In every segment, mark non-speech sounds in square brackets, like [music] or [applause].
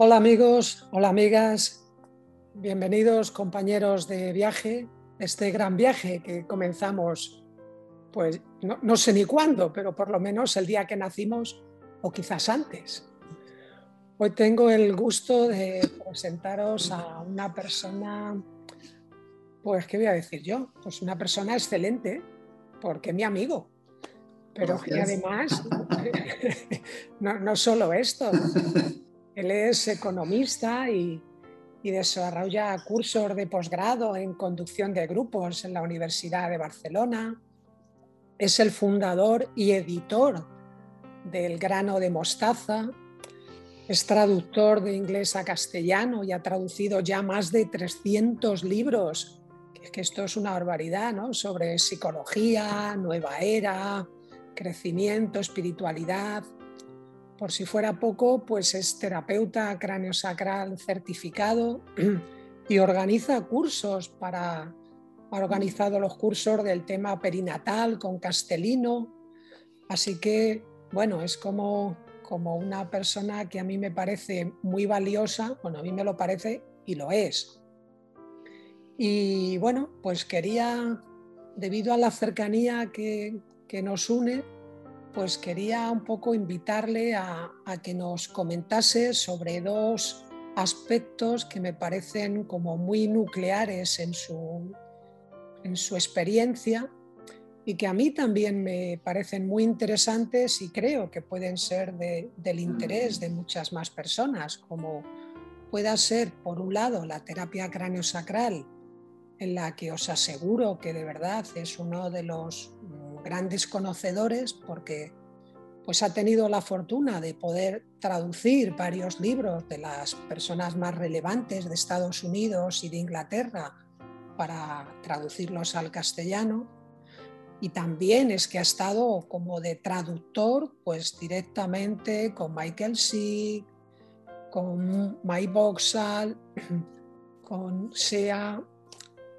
Hola amigos, hola amigas, bienvenidos compañeros de viaje, este gran viaje que comenzamos, pues no, sé ni cuándo, pero por lo menos el día que nacimos o quizás antes. Hoy tengo el gusto de presentaros a una persona, pues, ¿qué voy a decir yo? Pues una persona excelente, porque mi amigo, pero que además, [laughs] no, no solo esto, él es economista y, desarrolla cursos de posgrado en conducción de grupos en la Universidad de Barcelona. Es el fundador y editor del grano de mostaza. Es traductor de inglés a castellano y ha traducido ya más de 300 libros, que, que esto es una barbaridad, ¿no? Sobre psicología, nueva era, crecimiento, espiritualidad. Por si fuera poco, pues es terapeuta cráneo-sacral certificado [clears throat] y organiza cursos para ha organizado los cursos del tema perinatal con Castelino. Así que, bueno, es como, como una persona que a mí me parece muy valiosa, bueno, a mí me lo parece y lo es. Y bueno, pues quería, debido a la cercanía que, que nos une, pues quería un poco invitarle a, que nos comentase sobre dos aspectos que me parecen como muy nucleares en su, en su experiencia y que a mí también me parecen muy interesantes y creo que pueden ser del interés de muchas más personas, como pueda ser, por un lado, la terapia cráneo-sacral, en la que os aseguro que de verdad es uno de los grandes conocedores porque pues ha tenido la fortuna de poder traducir varios libros de las personas más relevantes de Estados Unidos y de Inglaterra para traducirlos al castellano. Y también es que ha estado como de traductor, pues directamente con Michael Sieg, con Mike Boxall, [clears throat] con Sea,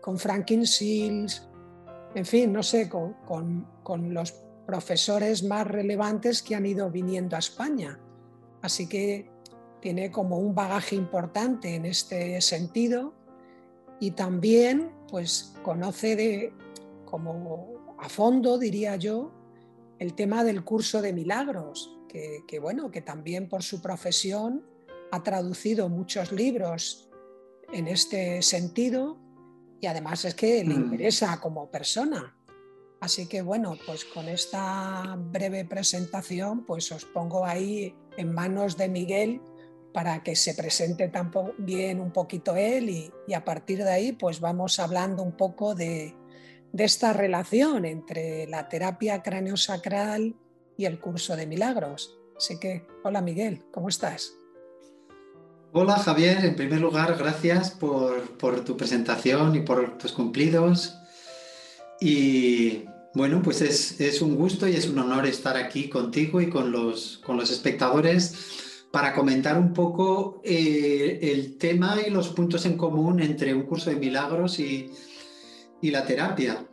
con Franklin Seals, en fin, no sé, con, los profesores más relevantes que han ido viniendo a España. Así que tiene como un bagaje importante en este sentido y también pues conoce de como a fondo diría yo el tema del curso de milagros que, que bueno que también por su profesión ha traducido muchos libros en este sentido y además es que le mm. interesa como persona. Así que bueno, pues con esta breve presentación, pues os pongo ahí en manos de Miguel para que se presente también un poquito él y, a partir de ahí pues vamos hablando un poco de, de esta relación entre la terapia craneosacral y el curso de milagros. Así que, hola Miguel, ¿cómo estás? Hola Javier, en primer lugar, gracias por, tu presentación y por tus cumplidos. Y bueno, pues es, un gusto y es un honor estar aquí contigo y con los, con los espectadores para comentar un poco eh, el tema y los puntos en común entre un curso de milagros y, y la terapia.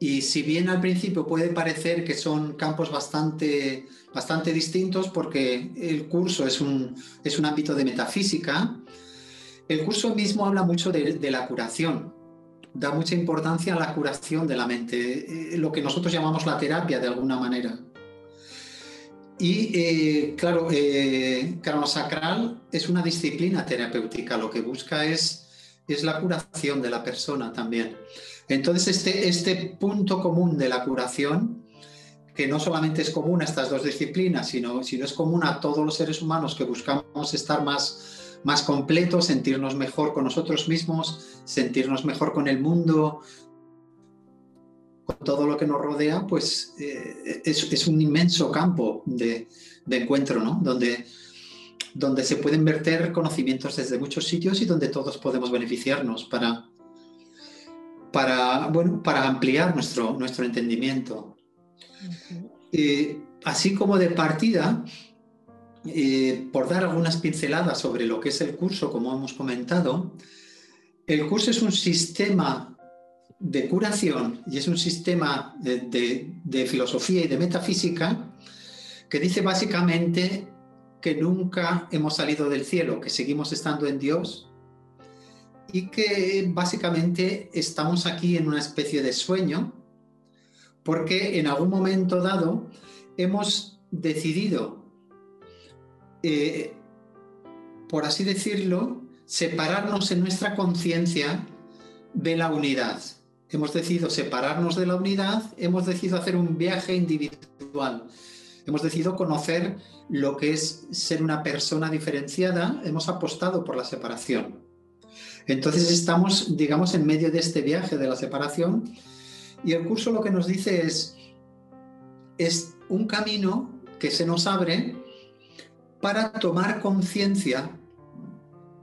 Y si bien al principio puede parecer que son campos bastante bastante distintos porque el curso es un, es un ámbito de metafísica. El curso mismo habla mucho de, la curación, da mucha importancia a la curación de la mente, eh, lo que nosotros llamamos la terapia de alguna manera. Y eh, claro, eh, es una disciplina terapéutica, lo que busca es, es la curación de la persona también. Entonces, este, este punto común de la curación que no solamente es común a estas dos disciplinas, sino, sino es común a todos los seres humanos que buscamos estar más, más completos, sentirnos mejor con nosotros mismos, sentirnos mejor con el mundo, con todo lo que nos rodea, pues eh, es, un inmenso campo de, encuentro, ¿no? Donde, donde se pueden verter conocimientos desde muchos sitios y donde todos podemos beneficiarnos para, para, bueno, para ampliar nuestro, nuestro entendimiento. Eh, así como de partida, eh, por dar algunas pinceladas sobre lo que es el curso, como hemos comentado, el curso es un sistema de curación y es un sistema de, filosofía y de metafísica que dice básicamente que nunca hemos salido del cielo, que seguimos estando en Dios y que básicamente estamos aquí en una especie de sueño porque en algún momento dado hemos decidido, eh, por así decirlo, separarnos en nuestra conciencia de la unidad. Hemos decidido separarnos de la unidad, hemos decidido hacer un viaje individual, hemos decidido conocer lo que es ser una persona diferenciada, hemos apostado por la separación. Entonces estamos, digamos, en medio de este viaje de la separación y el curso lo que nos dice es, es un camino que se nos abre para tomar conciencia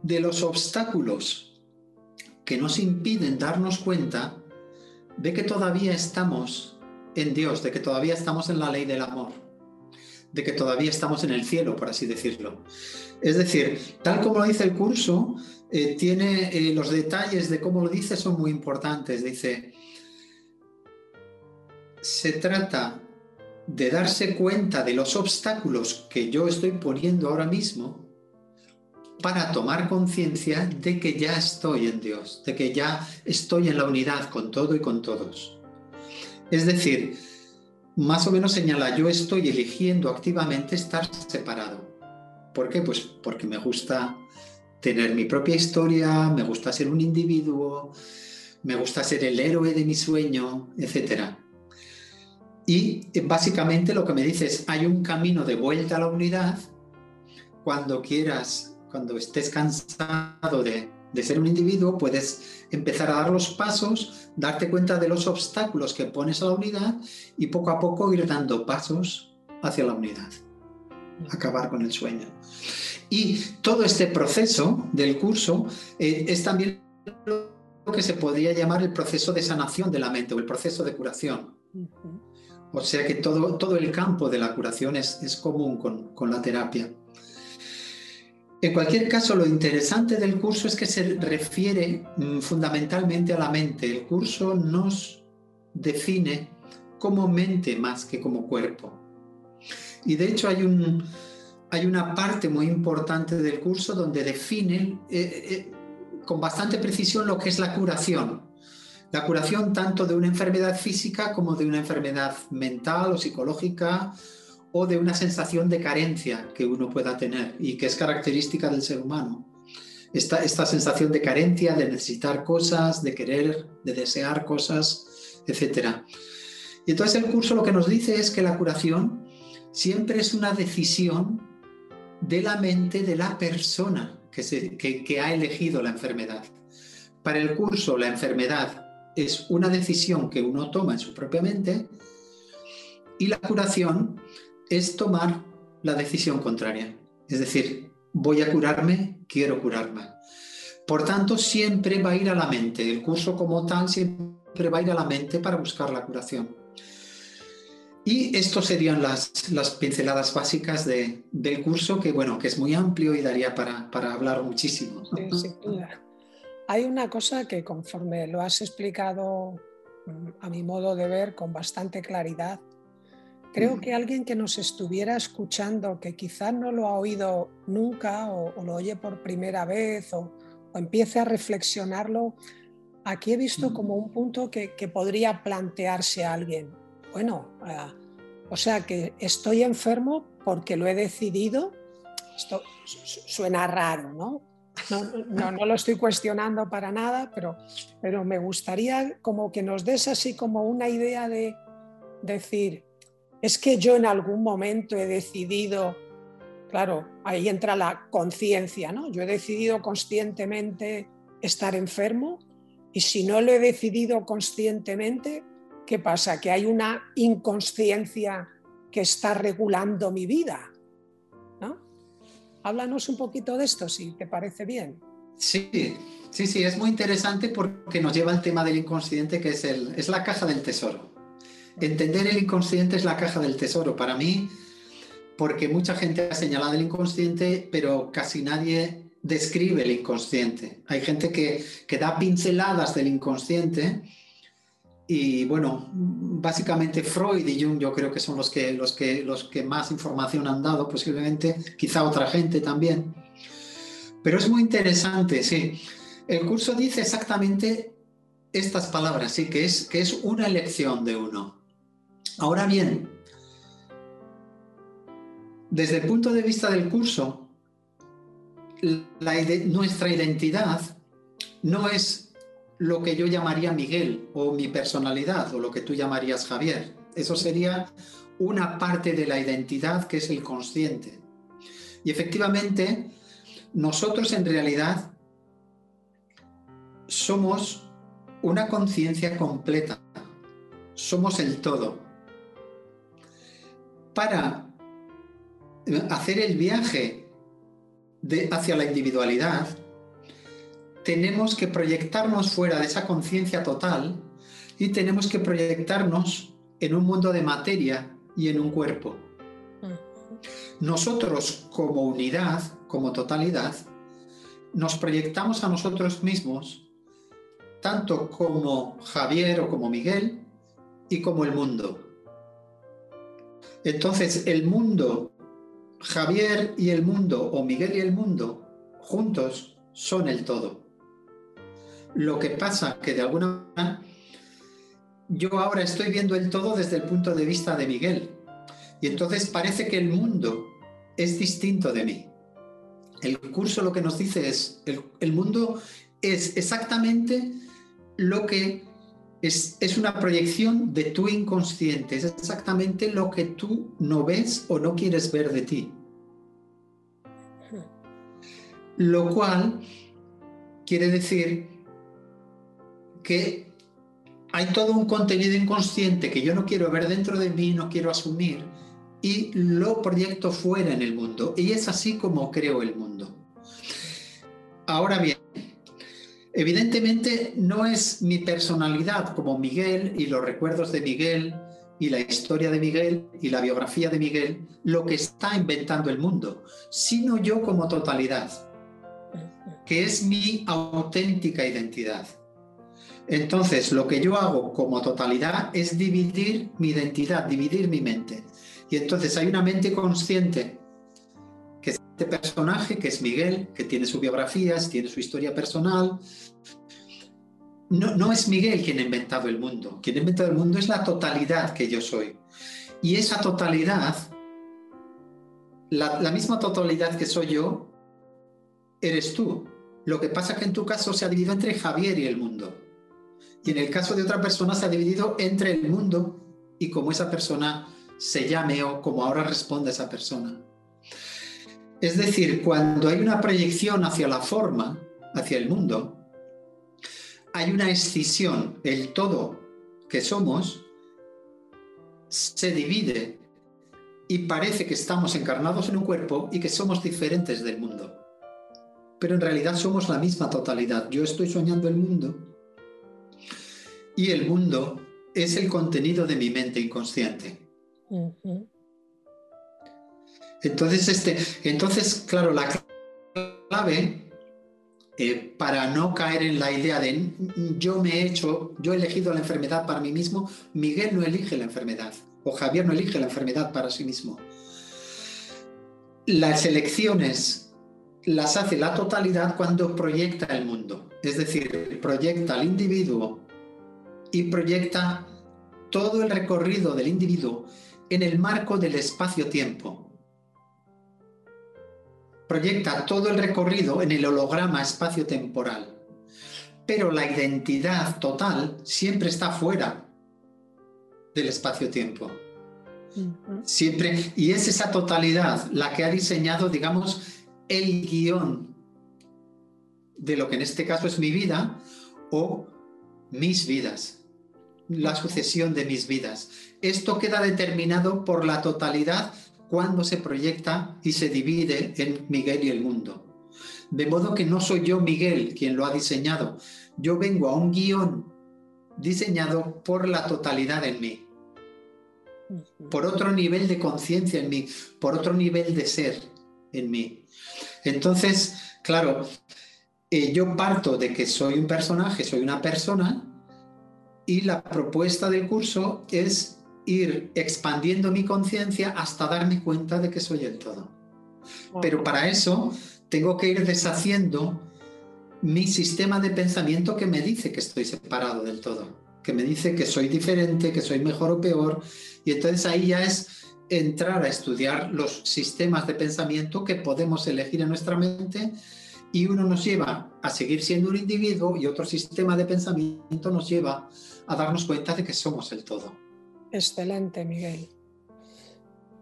de los obstáculos que nos impiden darnos cuenta de que todavía estamos en Dios, de que todavía estamos en la ley del amor, de que todavía estamos en el cielo, por así decirlo. Es decir, tal como lo dice el curso, eh, tiene eh, los detalles de cómo lo dice son muy importantes. Dice, se trata de darse cuenta de los obstáculos que yo estoy poniendo ahora mismo para tomar conciencia de que ya estoy en Dios, de que ya estoy en la unidad con todo y con todos. Es decir, más o menos señala, yo estoy eligiendo activamente estar separado. ¿Por qué? Pues porque me gusta tener mi propia historia, me gusta ser un individuo, me gusta ser el héroe de mi sueño, etc. Y básicamente lo que me dice es, hay un camino de vuelta a la unidad cuando quieras cuando estés cansado de, ser un individuo, puedes empezar a dar los pasos, darte cuenta de los obstáculos que pones a la unidad y poco a poco ir dando pasos hacia la unidad, acabar con el sueño. Y todo este proceso del curso eh, es también lo que se podría llamar el proceso de sanación de la mente o el proceso de curación. O sea que todo, todo el campo de la curación es, es común con, con la terapia. En cualquier caso, lo interesante del curso es que se refiere mm, fundamentalmente a la mente. El curso nos define como mente más que como cuerpo. Y de hecho hay, un, hay una parte muy importante del curso donde define eh, eh, con bastante precisión lo que es la curación. La curación tanto de una enfermedad física como de una enfermedad mental o psicológica o de una sensación de carencia que uno pueda tener y que es característica del ser humano. Esta, esta sensación de carencia, de necesitar cosas, de querer, de desear cosas, etc. Y entonces el curso lo que nos dice es que la curación siempre es una decisión de la mente de la persona que, se, que, que ha elegido la enfermedad. Para el curso la enfermedad es una decisión que uno toma en su propia mente y la curación es tomar la decisión contraria. Es decir, voy a curarme, quiero curarme. Por tanto, siempre va a ir a la mente. El curso como tal siempre va a ir a la mente para buscar la curación. Y esto serían las, las pinceladas básicas de, del curso, que bueno, que es muy amplio y daría para, para hablar muchísimo. Hay una cosa que conforme lo has explicado mm, a mi modo de ver con bastante claridad, Creo que alguien que nos estuviera escuchando, que quizás no lo ha oído nunca o, lo oye por primera vez o, empiece a reflexionarlo, aquí he visto como un punto que, podría plantearse a alguien. Bueno, ah, o sea que estoy enfermo porque lo he decidido. Esto suena raro, ¿no? No, no, lo estoy cuestionando para nada, pero, pero me gustaría como que nos des así como una idea de decir, es que yo en algún momento he decidido, claro, ahí entra la conciencia, ¿no? Yo he decidido conscientemente estar enfermo y si no lo he decidido conscientemente, ¿qué pasa? Que hay una inconsciencia que está regulando mi vida. Háblanos un poquito de esto, si te parece bien. Sí, sí, sí, es muy interesante porque nos lleva al tema del inconsciente, que es, el, es la caja del tesoro. Entender el inconsciente es la caja del tesoro para mí, porque mucha gente ha señalado el inconsciente, pero casi nadie describe el inconsciente. Hay gente que, que da pinceladas del inconsciente y bueno, básicamente Freud y Jung yo creo que son los que, los, que, los que más información han dado, posiblemente, quizá otra gente también. Pero es muy interesante, sí. El curso dice exactamente estas palabras, sí, que es, que es una elección de uno. Ahora bien, desde el punto de vista del curso, nuestra identidad no es lo que yo llamaría Miguel o mi personalidad o lo que tú llamarías Javier. Eso sería una parte de la identidad que es el consciente. Y efectivamente, nosotros en realidad somos una conciencia completa, somos el todo. Para hacer el viaje hacia la individualidad, tenemos que proyectarnos fuera de esa conciencia total y tenemos que proyectarnos en un mundo de materia y en un cuerpo. Nosotros como unidad, como totalidad, nos proyectamos a nosotros mismos tanto como Javier o como Miguel y como el mundo. Entonces el mundo, Javier y el mundo o Miguel y el mundo juntos son el todo. Lo que pasa que de alguna manera yo ahora estoy viendo el todo desde el punto de vista de Miguel. Y entonces parece que el mundo es distinto de mí. El curso lo que nos dice es, el, mundo es exactamente lo que es, es, una proyección de tu inconsciente, es exactamente lo que tú no ves o no quieres ver de ti. Lo cual quiere decir que hay todo un contenido inconsciente que yo no quiero ver dentro de mí, no quiero asumir, y lo proyecto fuera en el mundo. Y es así como creo el mundo. Ahora bien, evidentemente no es mi personalidad como Miguel y los recuerdos de Miguel y la historia de Miguel y la biografía de Miguel lo que está inventando el mundo, sino yo como totalidad, que es mi auténtica identidad. Entonces, lo que yo hago como totalidad es dividir mi identidad, dividir mi mente. Y entonces hay una mente consciente, que es este personaje, que es Miguel, que tiene su biografía, tiene su historia personal. No, no es Miguel quien ha inventado el mundo. Quien ha inventado el mundo es la totalidad que yo soy. Y esa totalidad, la, la misma totalidad que soy yo, eres tú. Lo que pasa es que en tu caso se ha dividido entre Javier y el mundo. Y en el caso de otra persona se ha dividido entre el mundo y cómo esa persona se llame o cómo ahora responde esa persona. Es decir, cuando hay una proyección hacia la forma, hacia el mundo, hay una escisión, el todo que somos se divide y parece que estamos encarnados en un cuerpo y que somos diferentes del mundo. Pero en realidad somos la misma totalidad. Yo estoy soñando el mundo y el mundo es el contenido de mi mente inconsciente. Entonces, este, entonces, claro, la clave eh, para no caer en la idea de yo me he hecho, yo he elegido la enfermedad para mí mismo, Miguel no elige la enfermedad o Javier no elige la enfermedad para sí mismo. Las elecciones las hace la totalidad cuando proyecta el mundo, es decir, proyecta al individuo y proyecta todo el recorrido del individuo en el marco del espacio-tiempo. Proyecta todo el recorrido en el holograma espacio-temporal. Pero la identidad total siempre está fuera del espacio-tiempo. Siempre, y es esa totalidad la que ha diseñado, digamos, el guion de lo que en este caso es mi vida o mis vidas la sucesión de mis vidas. Esto queda determinado por la totalidad cuando se proyecta y se divide en Miguel y el mundo. De modo que no soy yo Miguel quien lo ha diseñado. Yo vengo a un guion diseñado por la totalidad en mí. Por otro nivel de conciencia en mí, por otro nivel de ser en mí. Entonces, claro, eh, yo parto de que soy un personaje, soy una persona, y la propuesta del curso es ir expandiendo mi conciencia hasta darme cuenta de que soy el todo. Pero para eso tengo que ir deshaciendo mi sistema de pensamiento que me dice que estoy separado del todo, que me dice que soy diferente, que soy mejor o peor. Y entonces ahí ya es entrar a estudiar los sistemas de pensamiento que podemos elegir en nuestra mente y uno nos lleva a seguir siendo un individuo y otro sistema de pensamiento nos lleva a darnos cuenta de que somos el todo. Excelente, Miguel.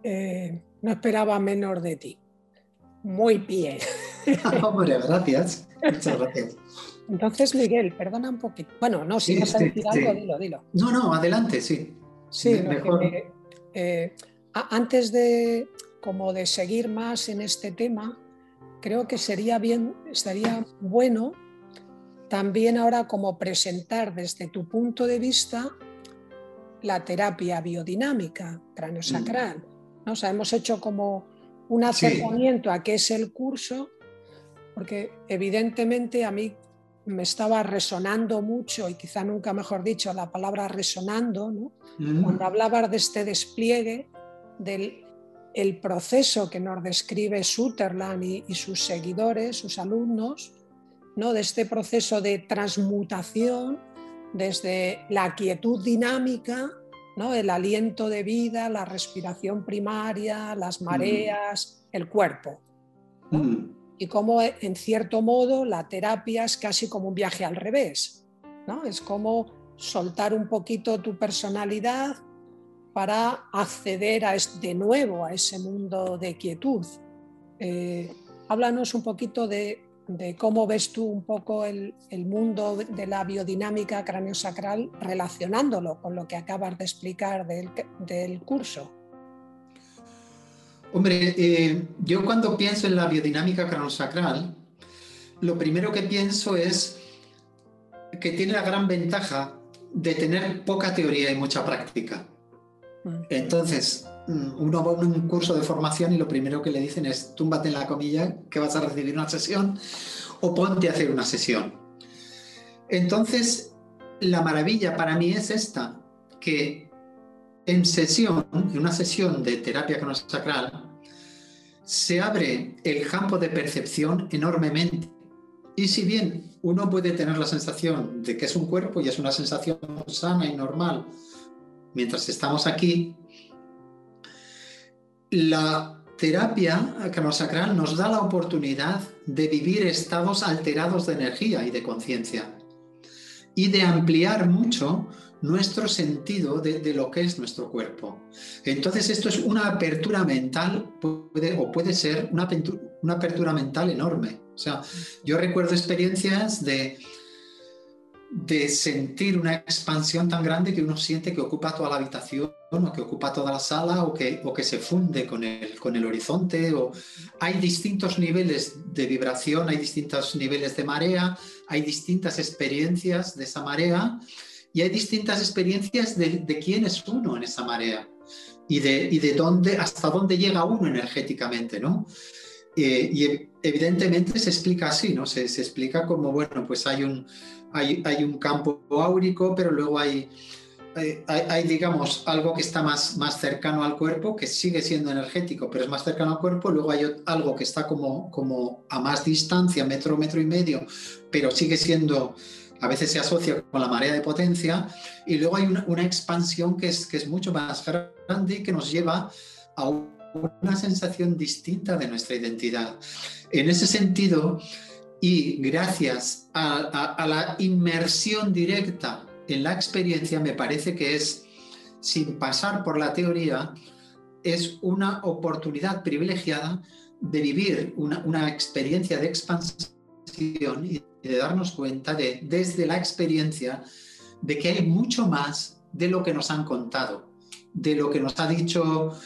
Eh, no esperaba menos de ti. Muy bien. [laughs] Hombre, gracias. Muchas gracias. Entonces, Miguel, perdona un poquito. Bueno, no, si vas a decir algo, dilo, dilo. No, no, adelante, sí. Sí, mejor. Eh, antes de, como de seguir más en este tema, creo que sería bien, estaría bueno también ahora como presentar desde tu punto de vista la terapia biodinámica craniosacral. Mm. ¿no? O sea, hemos hecho como un acercamiento a qué es el curso, porque evidentemente a mí me estaba resonando mucho, y quizá nunca mejor dicho la palabra resonando, ¿no? Mm. cuando hablabas de este despliegue del el proceso que nos describe Sutherland y sus seguidores, sus alumnos, de este proceso de transmutación desde la quietud dinámica, ¿no? el aliento de vida, la respiración primaria, las mm. mareas, el cuerpo. Mm. Y como en cierto modo la terapia es casi como un viaje al revés. ¿no? Es como soltar un poquito tu personalidad para acceder a, de nuevo a ese mundo de quietud. Eh, háblanos un poquito de cómo ves tú un poco el, mundo de la biodinámica craneosacral relacionándolo con lo que acabas de explicar del, curso. Hombre, eh, yo cuando pienso en la biodinámica craneosacral, lo primero que pienso es que tiene la gran ventaja de tener poca teoría y mucha práctica. Entonces, mm, uno va a un curso de formación y lo primero que le dicen es túmbate en la comilla que vas a recibir una sesión o ponte a hacer una sesión. Entonces, la maravilla para mí es esta, que en sesión, en una sesión de terapia cronosacral, se abre el campo de percepción enormemente. Y si bien uno puede tener la sensación de que es un cuerpo y es una sensación sana y normal, mientras estamos aquí, la terapia cronosacral nos da la oportunidad de vivir estados alterados de energía y de conciencia y de ampliar mucho nuestro sentido de, lo que es nuestro cuerpo. Entonces esto es una apertura mental, o puede ser una, una apertura mental enorme. O sea, yo recuerdo experiencias de de sentir una expansión tan grande que uno siente que ocupa toda la habitación o que ocupa toda la sala o que, o que se funde con el, con el horizonte. O... Hay distintos niveles de vibración, hay distintos niveles de marea, hay distintas experiencias de esa marea y hay distintas experiencias de, quién es uno en esa marea y de, y de dónde, hasta dónde llega uno energéticamente, ¿no? Eh, y evidentemente se explica así, ¿no? Se, se explica como, bueno, pues hay un hay, un campo áurico, pero luego hay, hay, digamos, algo que está más, más cercano al cuerpo, que sigue siendo energético, pero es más cercano al cuerpo. Luego hay algo que está como, como a más distancia, metro, metro y medio, pero sigue siendo, a veces se asocia con la marea de potencia. Y luego hay una, una expansión que es, que es mucho más grande y que nos lleva a una sensación distinta de nuestra identidad. En ese sentido, y gracias a, la inmersión directa en la experiencia, me parece que es, sin pasar por la teoría, es una oportunidad privilegiada de vivir una, experiencia de expansión y de darnos cuenta de, desde la experiencia de que hay mucho más de lo que nos han contado, de lo que nos ha dicho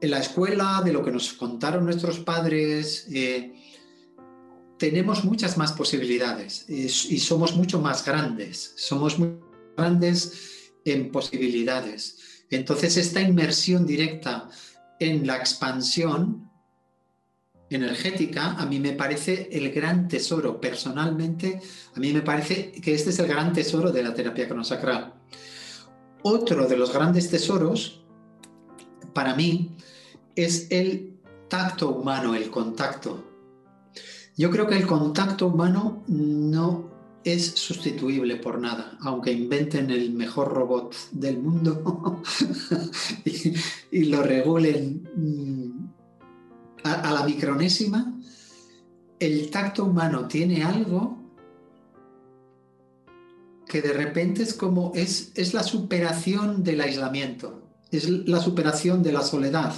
en la escuela, de lo que nos contaron nuestros padres. Eh, tenemos muchas más posibilidades y, somos mucho más grandes, somos muy grandes en posibilidades. Entonces esta inmersión directa en la expansión energética a mí me parece el gran tesoro. Personalmente, a mí me parece que este es el gran tesoro de la terapia cronosacral. otro de los grandes tesoros, para mí, es el tacto humano, el contacto. Yo creo que el contacto humano no es sustituible por nada, aunque inventen el mejor robot del mundo [laughs] y, lo regulen mm, a, la micronésima, el tacto humano tiene algo que de repente es como es, es la superación del aislamiento, es la superación de la soledad,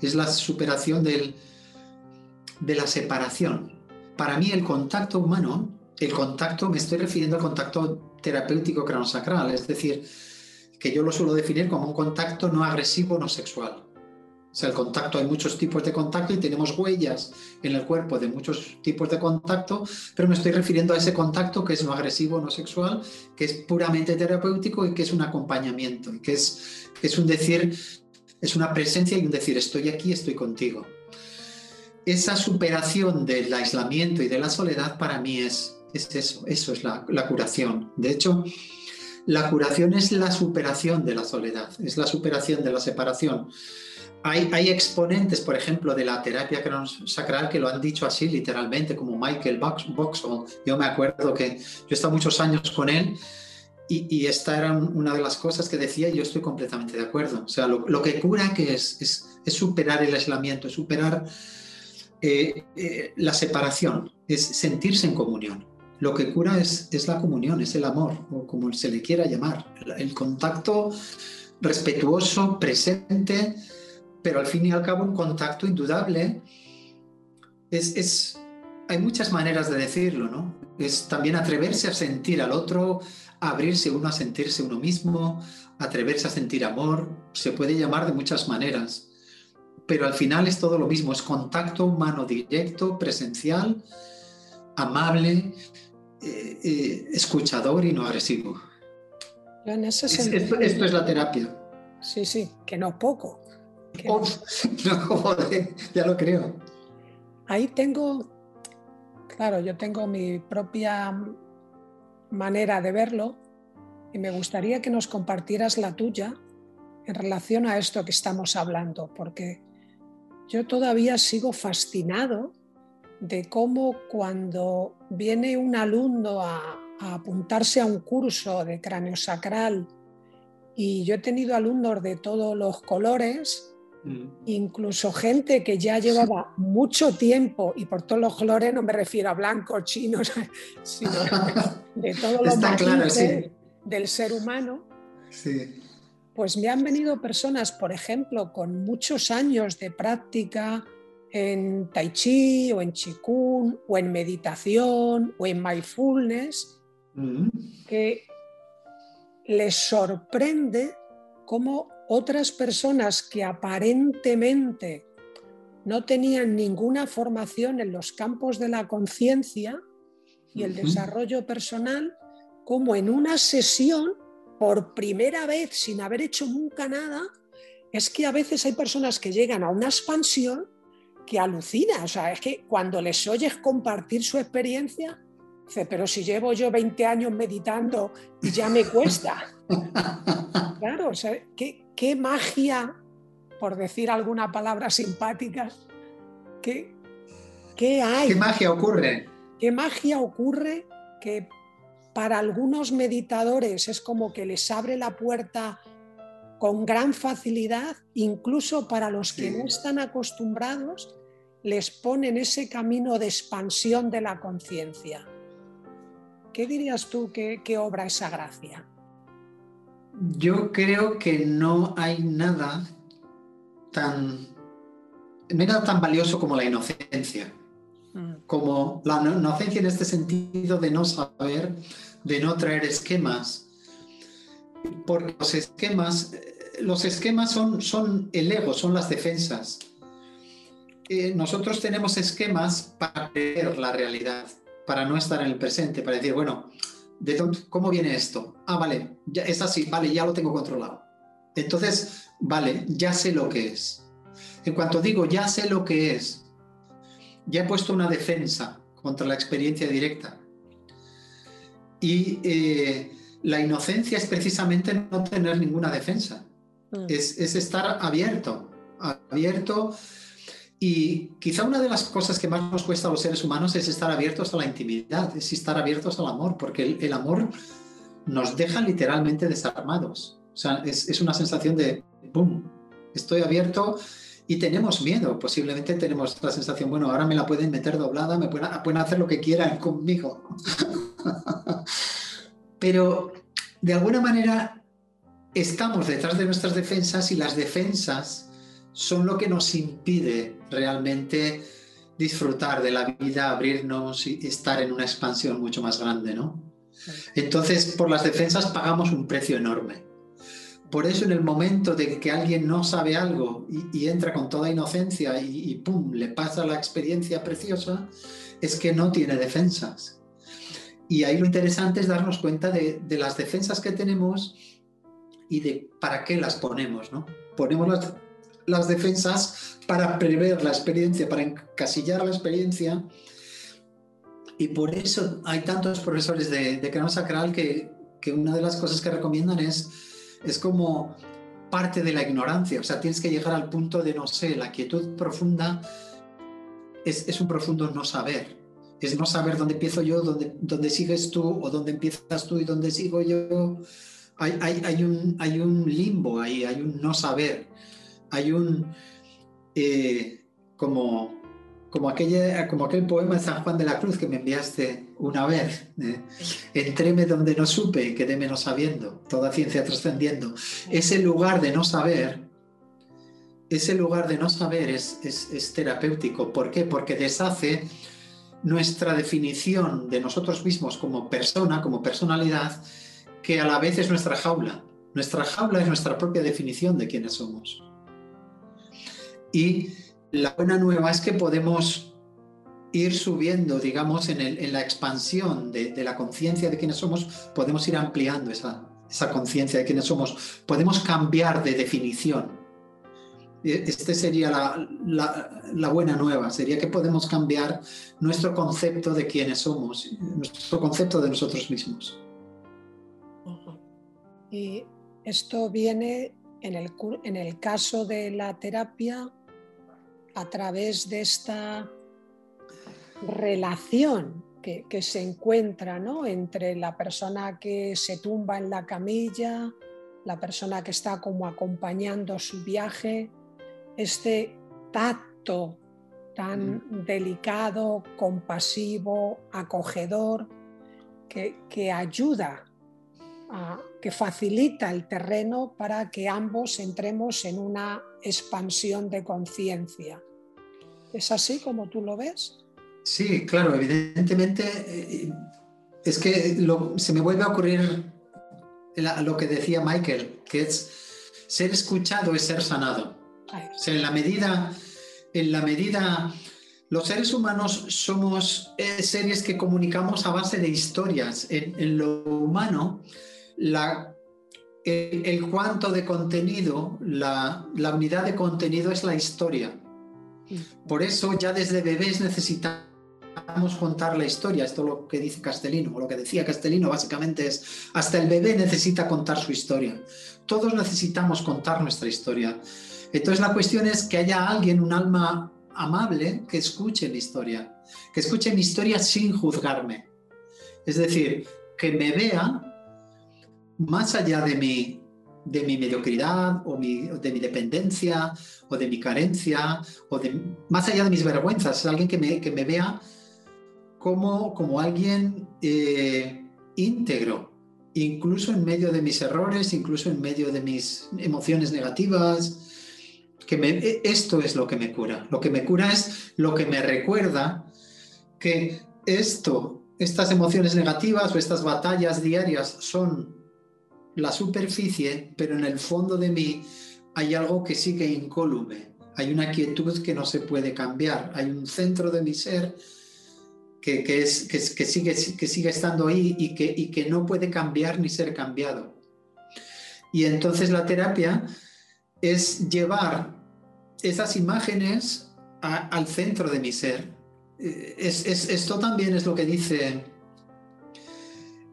es la superación de la separación. Para mí el contacto humano el contacto, me estoy refiriendo al contacto terapéutico cronosacral, es decir, que yo lo suelo definir como un contacto no agresivo, no sexual. O sea, el contacto, hay muchos tipos de contacto y tenemos huellas en el cuerpo de muchos tipos de contacto, pero me estoy refiriendo a ese contacto que es no agresivo, no sexual, que es puramente terapéutico y que es un acompañamiento, y que es, es un decir, es una presencia y un decir, estoy aquí, estoy contigo. Esa superación del aislamiento y de la soledad para mí es, es eso, eso es la, curación. De hecho, la curación es la superación de la soledad, es la superación de la separación. Hay, hay, exponentes, por ejemplo, de la terapia sacral que lo han dicho así literalmente, como Michael Boxall. Yo me acuerdo que yo he estado muchos años con él y, esta era una de las cosas que decía y yo estoy completamente de acuerdo. O sea, lo, que cura que es, es, superar el aislamiento, es superar eh, eh, la separación, es sentirse en comunión. Lo que cura es, es la comunión, es el amor, o como se le quiera llamar, el contacto respetuoso, presente, pero al fin y al cabo un contacto indudable. Es, es, hay muchas maneras de decirlo, ¿no? Es también atreverse a sentir al otro, abrirse uno a sentirse uno mismo, atreverse a sentir amor, se puede llamar de muchas maneras, pero al final es todo lo mismo, es contacto humano directo, presencial, amable, eh, eh, escuchador y no agresivo. En ese esto, es la terapia. Sí, sí, que no poco. no, [laughs] ya lo creo. Ahí tengo, claro, yo tengo mi propia manera de verlo y me gustaría que nos compartieras la tuya en relación a esto que estamos hablando, porque yo todavía sigo fascinado de cómo cuando viene un alumno a, apuntarse a un curso de cráneo sacral y yo he tenido alumnos de todos los colores, mm. incluso gente que ya llevaba mucho tiempo, y por todos los colores no me refiero a blancos, chinos, [laughs] sino [laughs] de todos los matices del ser humano, pues me han venido personas, por ejemplo, con muchos años de práctica en tai chi o en qigong o en meditación o en mindfulness, mm. que les sorprende cómo otras personas que aparentemente no tenían ninguna formación en los campos de la conciencia y el desarrollo personal, como en una sesión, por primera vez, sin haber hecho nunca nada, es que a veces hay personas que llegan a una expansión que alucina. O sea, es que cuando les oyes compartir su experiencia, dice, pero si llevo yo 20 años meditando y ya me cuesta. [laughs] claro, o sea, ¿qué, magia, por decir alguna palabra simpática, qué, qué hay? ¿Qué magia ocurre? ¿Qué magia ocurre que para algunos meditadores es como que les abre la puerta con gran facilidad, incluso para los que no están acostumbrados, les pone en ese camino de expansión de la conciencia. ¿Qué dirías tú que, obra esa gracia? Yo creo que no hay nada tan, no tan valioso como la inocencia. Mm. Como la inocencia en este sentido de no saber, de no traer esquemas. Porque los esquemas los esquemas son, son el ego, son las defensas. Eh, nosotros tenemos esquemas para ver la realidad, para no estar en el presente, para decir, bueno, ¿de ¿cómo viene esto? Ah, vale, ya, es así, vale, ya lo tengo controlado. Entonces, vale, ya sé lo que es. En cuanto digo, ya sé lo que es, ya he puesto una defensa contra la experiencia directa. Y eh, la inocencia es precisamente no tener ninguna defensa, mm. es, es estar abierto, abierto. Y quizá una de las cosas que más nos cuesta a los seres humanos es estar abiertos a la intimidad, es estar abiertos al amor, porque el, el amor nos deja literalmente desarmados. O sea, es, es, una sensación de, ¡pum!, estoy abierto y tenemos miedo. Posiblemente tenemos la sensación, bueno, ahora me la pueden meter doblada, me pueden, pueden hacer lo que quieran conmigo. [laughs] Pero de alguna manera estamos detrás de nuestras defensas y las defensas son lo que nos impide realmente disfrutar de la vida, abrirnos y estar en una expansión mucho más grande, ¿no? Entonces, por las defensas pagamos un precio enorme. Por eso en el momento de que alguien no sabe algo y, entra con toda inocencia y, ¡pum!, le pasa la experiencia preciosa, es que no tiene defensas. Y ahí lo interesante es darnos cuenta de, las defensas que tenemos y de para qué las ponemos, ¿no? Ponemos las, defensas para prever la experiencia, para encasillar la experiencia. Y por eso hay tantos profesores de, de cráneo sacral que una de las cosas que recomiendan es, es como parte de la ignorancia. O sea, tienes que llegar al punto de, no sé, la quietud profunda es, es un profundo no saber. Es no saber dónde empiezo yo, dónde, dónde sigues tú, o dónde empiezas tú y dónde sigo yo. Hay, hay, hay, un, hay un limbo ahí, hay un no saber hay un, eh, como, como, aquella, como aquel poema de San Juan de la Cruz que me enviaste una vez, eh, entréme donde no supe y quedé menos sabiendo, toda ciencia trascendiendo. Ese lugar de no saber, ese lugar de no saber es, es, es terapéutico. ¿Por qué? Porque deshace nuestra definición de nosotros mismos como persona, como personalidad, que a la vez es nuestra jaula. Nuestra jaula es nuestra propia definición de quiénes somos. Y la buena nueva es que podemos ir subiendo, digamos, en, la expansión de, la conciencia de quienes somos, podemos ir ampliando esa, conciencia de quienes somos, podemos cambiar de definición. E, este sería la, buena nueva, sería que podemos cambiar nuestro concepto de quiénes somos, nuestro concepto de nosotros mismos. Y esto viene en el caso de la terapia a través de esta relación que, se encuentra entre la persona que se tumba en la camilla, la persona que está como acompañando su viaje, este tacto tan mm. delicado, compasivo, acogedor, que, que ayuda, a, que facilita el terreno para que ambos entremos en una expansión de conciencia. ¿Es así como tú lo ves? Sí, claro, evidentemente eh, es que se me vuelve a ocurrir lo que decía Michael, que es ser escuchado es ser sanado. en la medida, en la medida, los seres humanos somos eh, seres que comunicamos a base de historias. En, lo humano, la, el, cuanto de contenido, la, la unidad de contenido es la historia. Por eso ya desde bebés necesitamos contar la historia. Esto es lo que dice Castellino, o lo que decía Castellino básicamente es, hasta el bebé necesita contar su historia. Todos necesitamos contar nuestra historia. Entonces la cuestión es que haya alguien, un alma amable, que escuche mi historia, que escuche mi historia sin juzgarme. Es decir, que me vea más allá de mi, de mi mediocridad o de mi dependencia o de mi carencia o de más allá de mis vergüenzas, alguien que me, que me vea como, como alguien eh, íntegro, incluso en medio de mis errores, incluso en medio de mis emociones negativas. Que me, esto es lo que me cura. Lo que me cura es lo que me recuerda que esto, estas emociones negativas o estas batallas diarias son la superficie, pero en el fondo de mí hay algo que sigue incólume, hay una quietud que no se puede cambiar, hay un centro de mi ser que, es, que, sigue, que sigue estando ahí y que, y que no puede cambiar ni ser cambiado. Y entonces la terapia es llevar esas imágenes al centro de mi ser. Eh, es, esto también es lo que dice,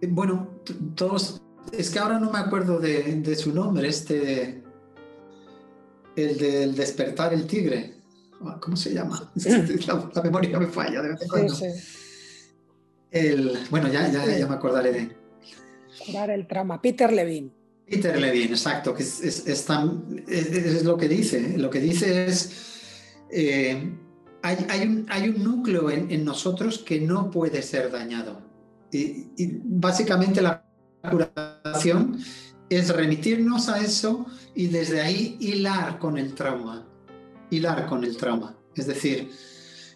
bueno, todos es que ahora no me acuerdo de, su nombre, este, el del despertar el tigre. ¿Cómo se llama? [laughs] La, memoria me falla de vez en cuando. El, bueno, ya, ya, ya me acordaré de. Curar el trauma. Peter Levine. Peter Levine, exacto, que es, es, lo que dice. Lo que dice es, eh, hay, un, hay, un, núcleo en, nosotros que no puede ser dañado. Y, y, básicamente la curación es remitirnos a eso y desde ahí hilar con el trauma. Hilar con el trauma. Es decir,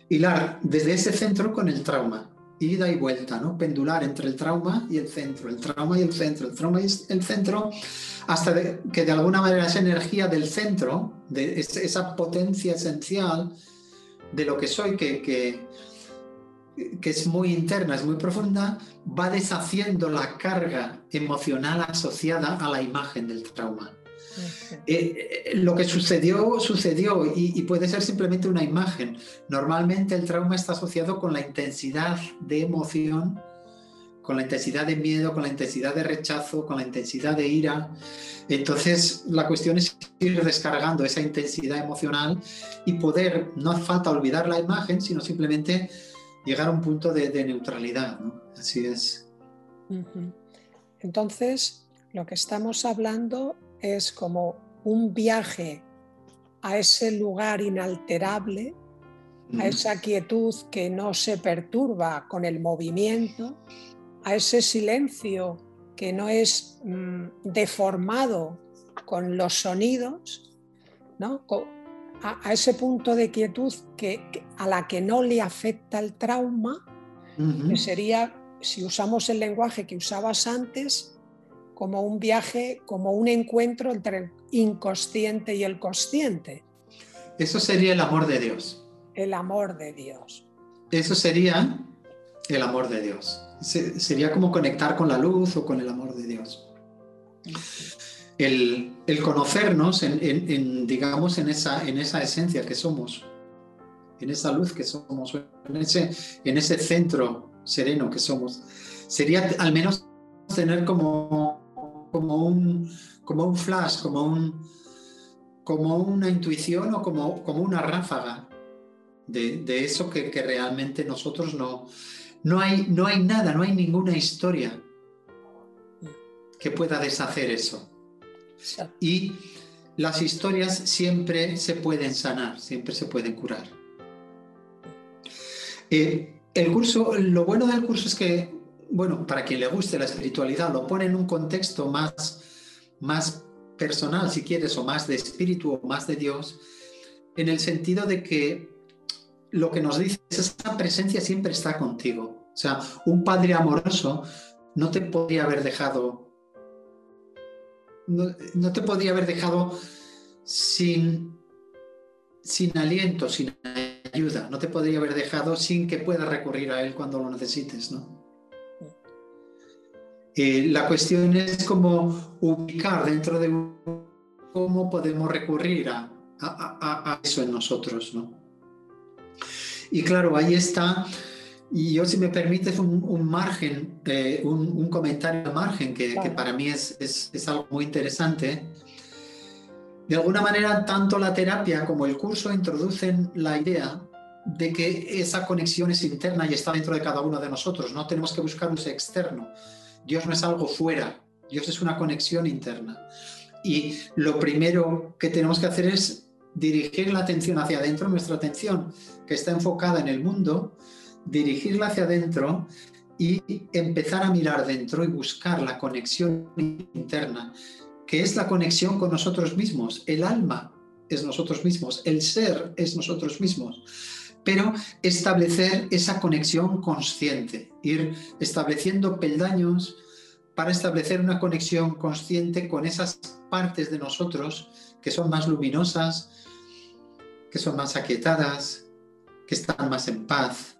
hilar desde ese centro con el trauma ida y vuelta, ¿no? Pendular entre el trauma y el centro, el trauma y el centro, el trauma y el centro, hasta que de alguna manera esa energía del centro, de esa potencia esencial de lo que soy, que, que, que es muy interna, es muy profunda, va deshaciendo la carga emocional asociada a la imagen del trauma. Eh, eh, lo que sucedió, sucedió y, puede ser simplemente una imagen. Normalmente el trauma está asociado con la intensidad de emoción, con la intensidad de miedo, con la intensidad de rechazo, con la intensidad de ira. Entonces la cuestión es ir descargando esa intensidad emocional y poder, no hace falta olvidar la imagen, sino simplemente llegar a un punto de, neutralidad. Así es. Entonces, lo que estamos hablando es como un viaje a ese lugar inalterable, a esa quietud que no se perturba con el movimiento, a ese silencio que no es mm, deformado con los sonidos, ¿no? A, ese punto de quietud que, a la que no le afecta el trauma, que sería, si usamos el lenguaje que usabas antes, como un viaje, como un encuentro entre el inconsciente y el consciente. Eso sería el amor de Dios. El amor de Dios. Eso sería el amor de Dios. sería como conectar con la luz o con el amor de Dios. El, conocernos en, digamos, en esa, en esa esencia que somos, en esa luz que somos, en ese, en ese centro sereno que somos, sería al menos tener como como un, como un flash, como, un, como una intuición o como, como una ráfaga de, eso que, realmente nosotros no, no hay, no hay nada, no hay ninguna historia que pueda deshacer eso. Y las historias siempre se pueden sanar, siempre se pueden curar. Eh, el curso, lo bueno del curso es que bueno, para quien le guste la espiritualidad, lo pone en un contexto más, más personal, si quieres, o más de espíritu o más de Dios, en el sentido de que lo que nos dice es esa presencia siempre está contigo. O sea, un padre amoroso no te podría haber dejado, no, te podría haber dejado sin, sin aliento, sin ayuda, no te podría haber dejado sin que puedas recurrir a él cuando lo necesites, ¿no? Eh, la cuestión es cómo ubicar dentro de cómo podemos recurrir a, eso en nosotros, ¿no? Y claro, ahí está, y yo si me permites un, margen, eh, un, comentario al margen que, para mí es, es, algo muy interesante. De alguna manera, tanto la terapia como el curso introducen la idea de que esa conexión es interna y está dentro de cada uno de nosotros, no tenemos que buscar un externo. Dios no es algo fuera, Dios es una conexión interna. Y lo primero que tenemos que hacer es dirigir la atención hacia adentro, nuestra atención que está enfocada en el mundo, dirigirla hacia adentro y empezar a mirar dentro y buscar la conexión interna, que es la conexión con nosotros mismos. El alma es nosotros mismos, el ser es nosotros mismos pero establecer esa conexión consciente, ir estableciendo peldaños para establecer una conexión consciente con esas partes de nosotros que son más luminosas, que son más aquietadas, que están más en paz,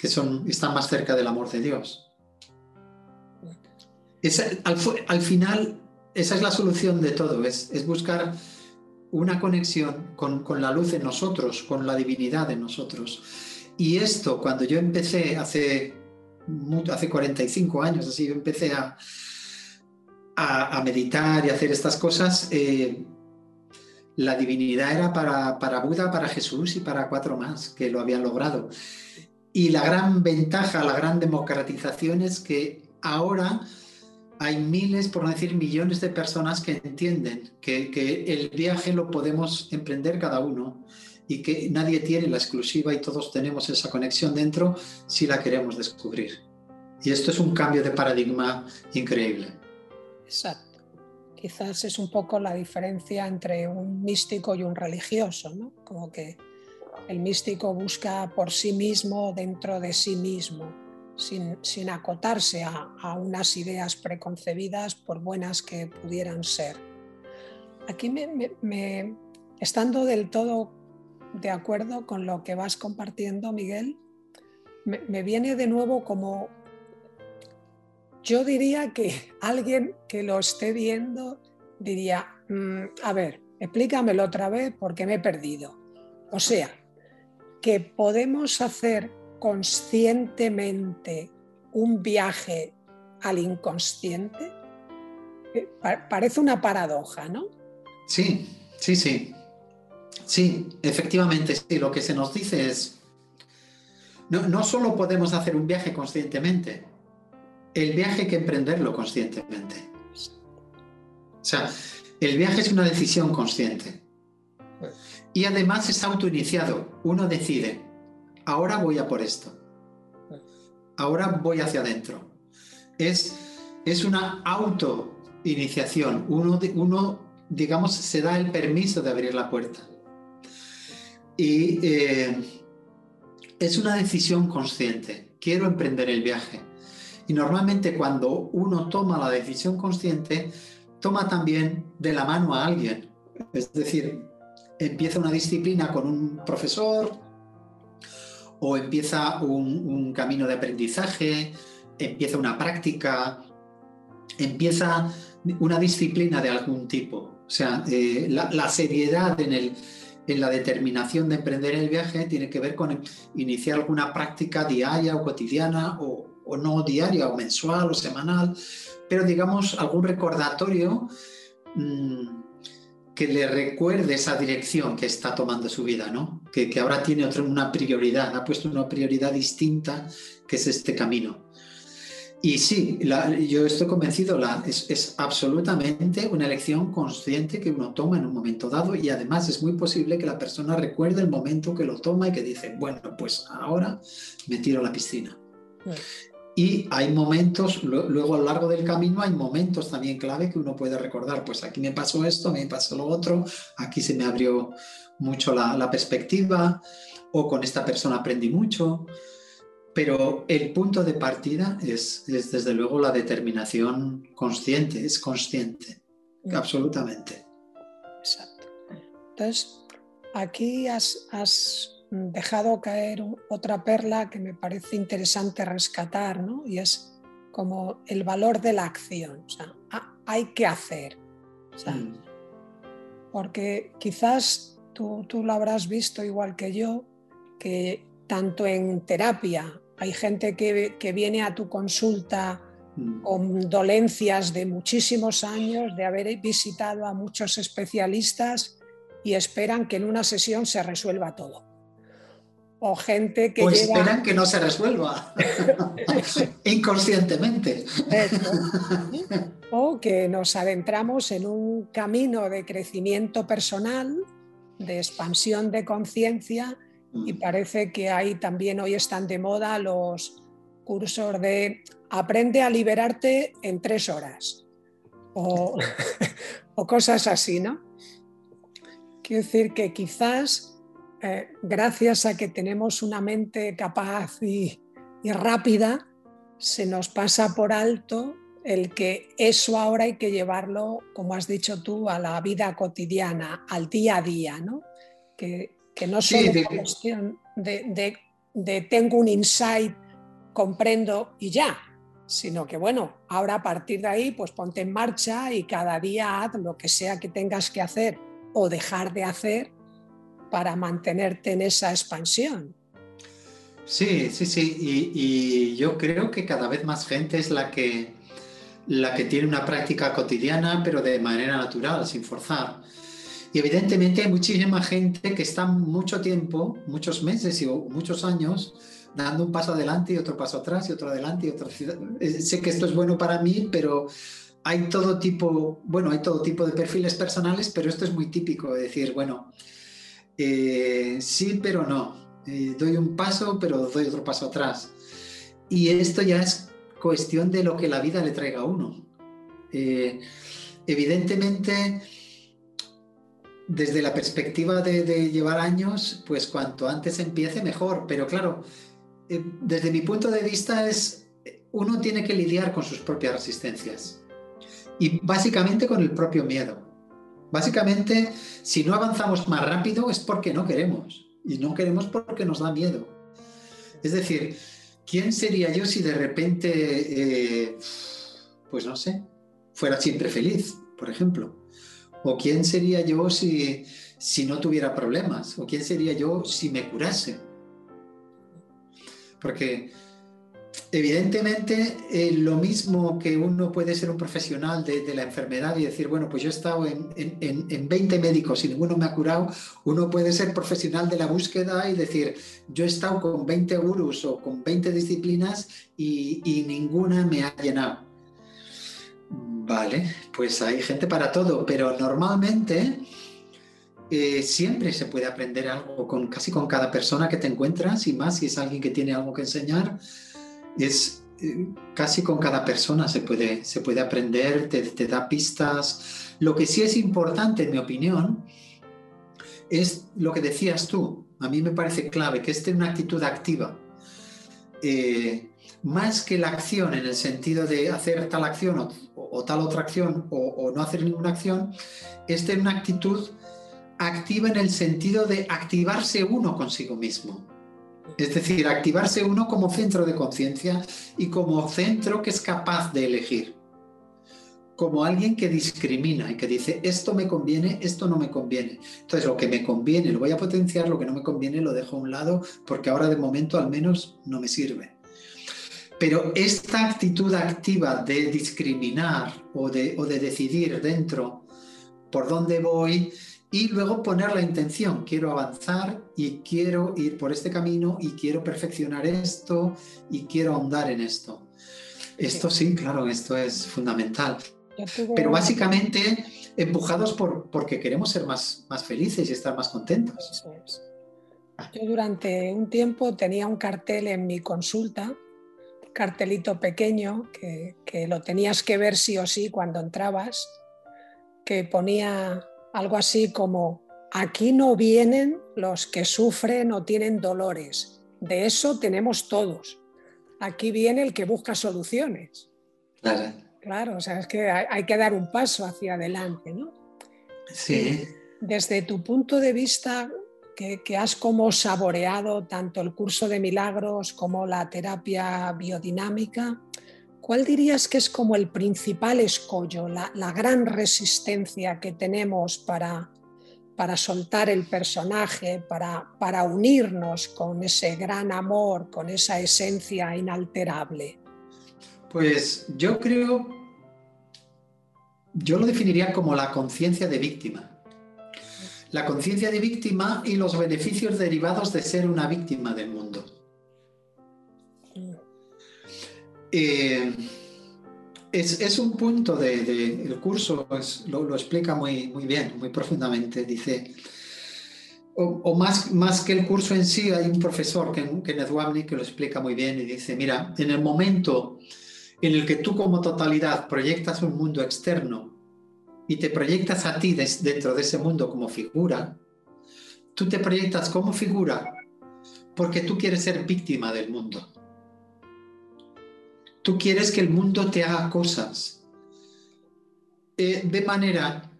que son, están más cerca del amor de Dios. al, final, esa es la solución de todo, es, es buscar una conexión con, la luz en nosotros, con la divinidad en nosotros. Y esto, cuando yo empecé hace, hace 45 años, así, yo empecé a, a, meditar y hacer estas cosas, eh, la divinidad era para, para Buda, para Jesús y para cuatro más que lo habían logrado. Y la gran ventaja, la gran democratización es que ahora hay miles, por no decir millones de personas que entienden que, el viaje lo podemos emprender cada uno y que nadie tiene la exclusiva y todos tenemos esa conexión dentro si la queremos descubrir. Y esto es un cambio de paradigma increíble. Exacto. Quizás es un poco la diferencia entre un místico y un religioso, ¿no? Como que el místico busca por sí mismo dentro de sí mismo, sin, acotarse a, unas ideas preconcebidas por buenas que pudieran ser. Aquí me, estando del todo de acuerdo con lo que vas compartiendo, Miguel, me viene de nuevo como yo diría que [laughs] alguien que lo esté viendo diría, mm, a ver, explícamelo otra vez porque me he perdido. O sea, que podemos hacer conscientemente un viaje al inconsciente. Eh, parece una paradoja, ¿no? Sí, sí, sí. Sí, efectivamente, sí. Lo que se nos dice es, no, no solo podemos hacer un viaje conscientemente, el viaje hay que emprenderlo conscientemente. O sea, el viaje es una decisión consciente. Y además es autoiniciado. Uno decide, ahora voy a por esto. Ahora voy hacia adentro. Es, es una autoiniciación. Uno, uno, digamos, se da el permiso de abrir la puerta. Y eh, es una decisión consciente. Quiero emprender el viaje. Y normalmente cuando uno toma la decisión consciente, toma también de la mano a alguien. Es decir, empieza una disciplina con un profesor o empieza un, camino de aprendizaje, empieza una práctica, empieza una disciplina de algún tipo. O sea, eh, la, seriedad en, el, en la determinación de emprender el viaje tiene que ver con iniciar alguna práctica diaria o cotidiana o, no diaria o mensual o semanal, pero digamos algún recordatorio mm, que le recuerde esa dirección que está tomando su vida, ¿no? que, ahora tiene otra, una prioridad, ha puesto una prioridad distinta que es este camino. Y sí, yo estoy convencido, la, es, es, absolutamente una elección consciente que uno toma en un momento dado y además es muy posible que la persona recuerde el momento que lo toma y que dice, bueno, pues ahora me tiro a la piscina. Y hay momentos, luego a lo largo del camino hay momentos también clave que uno puede recordar, pues aquí me pasó esto, me pasó lo otro, aquí se me abrió mucho la, perspectiva, o con esta persona aprendí mucho, pero el punto de partida es, desde luego la determinación consciente, es consciente, mm. absolutamente. Exacto. Entonces, aquí has dejado caer otra perla que me parece interesante rescatar, ¿no? Y es como el valor de la acción. O sea, hay que hacer. Mm. Porque quizás tú, tú lo habrás visto igual que yo, que tanto en terapia hay gente que, que viene a tu consulta mm. con dolencias de muchísimos años, de haber visitado a muchos especialistas y esperan que en una sesión se resuelva todo o gente que o esperan que no se resuelva [laughs] inconscientemente. O que nos adentramos en un camino de crecimiento personal, de expansión de conciencia y mm. parece que ahí también hoy están de moda los cursos de aprende a liberarte en tres horas o, [laughs] o cosas así, ¿no? Quiero decir que quizás eh, gracias a que tenemos una mente capaz y, rápida, se nos pasa por alto el que eso ahora hay que llevarlo, como has dicho tú, a la vida cotidiana, al día a día, ¿no? Que, no solo es una cuestión de, de, tengo un insight, comprendo y ya, sino que bueno, ahora a partir de ahí, pues ponte en marcha y cada día haz lo que sea que tengas que hacer o dejar de hacer para mantenerte en esa expansión. Sí, sí, sí, y, yo creo que cada vez más gente es la que, la que tiene una práctica cotidiana, pero de manera natural, sin forzar. Y evidentemente hay muchísima gente que está mucho tiempo, muchos meses y muchos años, dando un paso adelante y otro paso atrás y otro adelante y otro. Eh, sé que esto es bueno para mí, pero hay todo tipo, bueno, hay todo tipo de perfiles personales, pero esto es muy típico, de decir, bueno, eh, sí, pero no. Eh, doy un paso, pero doy otro paso atrás. Y esto ya es cuestión de lo que la vida le traiga a uno. evidentemente, desde la perspectiva de, llevar años, pues cuanto antes empiece mejor. Pero claro, eh, desde mi punto de vista es, uno tiene que lidiar con sus propias resistencias y básicamente con el propio miedo. Básicamente, si no avanzamos más rápido es porque no queremos y no queremos porque nos da miedo. Es decir, ¿quién sería yo si de repente, eh, pues no sé, fuera siempre feliz, por ejemplo? ¿O quién sería yo si, si no tuviera problemas? ¿O quién sería yo si me curase? Porque evidentemente eh, lo mismo que uno puede ser un profesional de, la enfermedad y decir, bueno, pues yo he estado en, en, 20 médicos y ninguno me ha curado, uno puede ser profesional de la búsqueda y decir, yo he estado con 20 gurus o con 20 disciplinas y, y ninguna me ha llenado. Vale, pues hay gente para todo, pero normalmente eh, siempre se puede aprender algo con casi con cada persona que te encuentras y más si es alguien que tiene algo que enseñar, es eh, casi con cada persona se puede, se puede aprender, te, te, da pistas. Lo que sí es importante, en mi opinión, es lo que decías tú. A mí me parece clave que esté una actitud activa. Eh, más que la acción en el sentido de hacer tal acción o, tal otra acción o, no hacer ninguna acción, es tener una actitud activa en el sentido de activarse uno consigo mismo. Es decir, activarse uno como centro de conciencia y como centro que es capaz de elegir. Como alguien que discrimina y que dice, esto me conviene, esto no me conviene. Entonces, lo que me conviene lo voy a potenciar, lo que no me conviene lo dejo a un lado porque ahora de momento al menos no me sirve. Pero esta actitud activa de discriminar o de, de decidir dentro por dónde voy y luego poner la intención, quiero avanzar y quiero ir por este camino y quiero perfeccionar esto y quiero ahondar en esto. Esto sí, claro, esto es fundamental. Pero básicamente empujados por, porque queremos ser más, más felices y estar más contentos. Yo durante un tiempo tenía un cartel en mi consulta cartelito pequeño que, lo tenías que ver sí o sí cuando entrabas, que ponía algo así como, aquí no vienen los que sufren o tienen dolores, de eso tenemos todos, aquí viene el que busca soluciones. Claro. Claro, o sea, es que hay, que dar un paso hacia adelante, ¿no? Sí. Desde tu punto de vista, que, has como saboreado tanto el curso de milagros como la terapia biodinámica, ¿cuál dirías que es como el principal escollo, la, gran resistencia que tenemos para, para soltar el personaje, para, para unirnos con ese gran amor, con esa esencia inalterable? Pues yo creo, yo lo definiría como la conciencia de víctima la conciencia de víctima y los beneficios derivados de ser una víctima del mundo. Eh, es, un punto del curso, lo, explica muy, bien, muy profundamente. Dice, o, más, que el curso en sí, hay un profesor, Kenneth Wabney, que lo explica muy bien y dice, mira, en el momento en el que tú como totalidad proyectas un mundo externo y te proyectas a ti dentro de ese mundo como figura, tú te proyectas como figura porque tú quieres ser víctima del mundo. Tú quieres que el mundo te haga cosas eh, de manera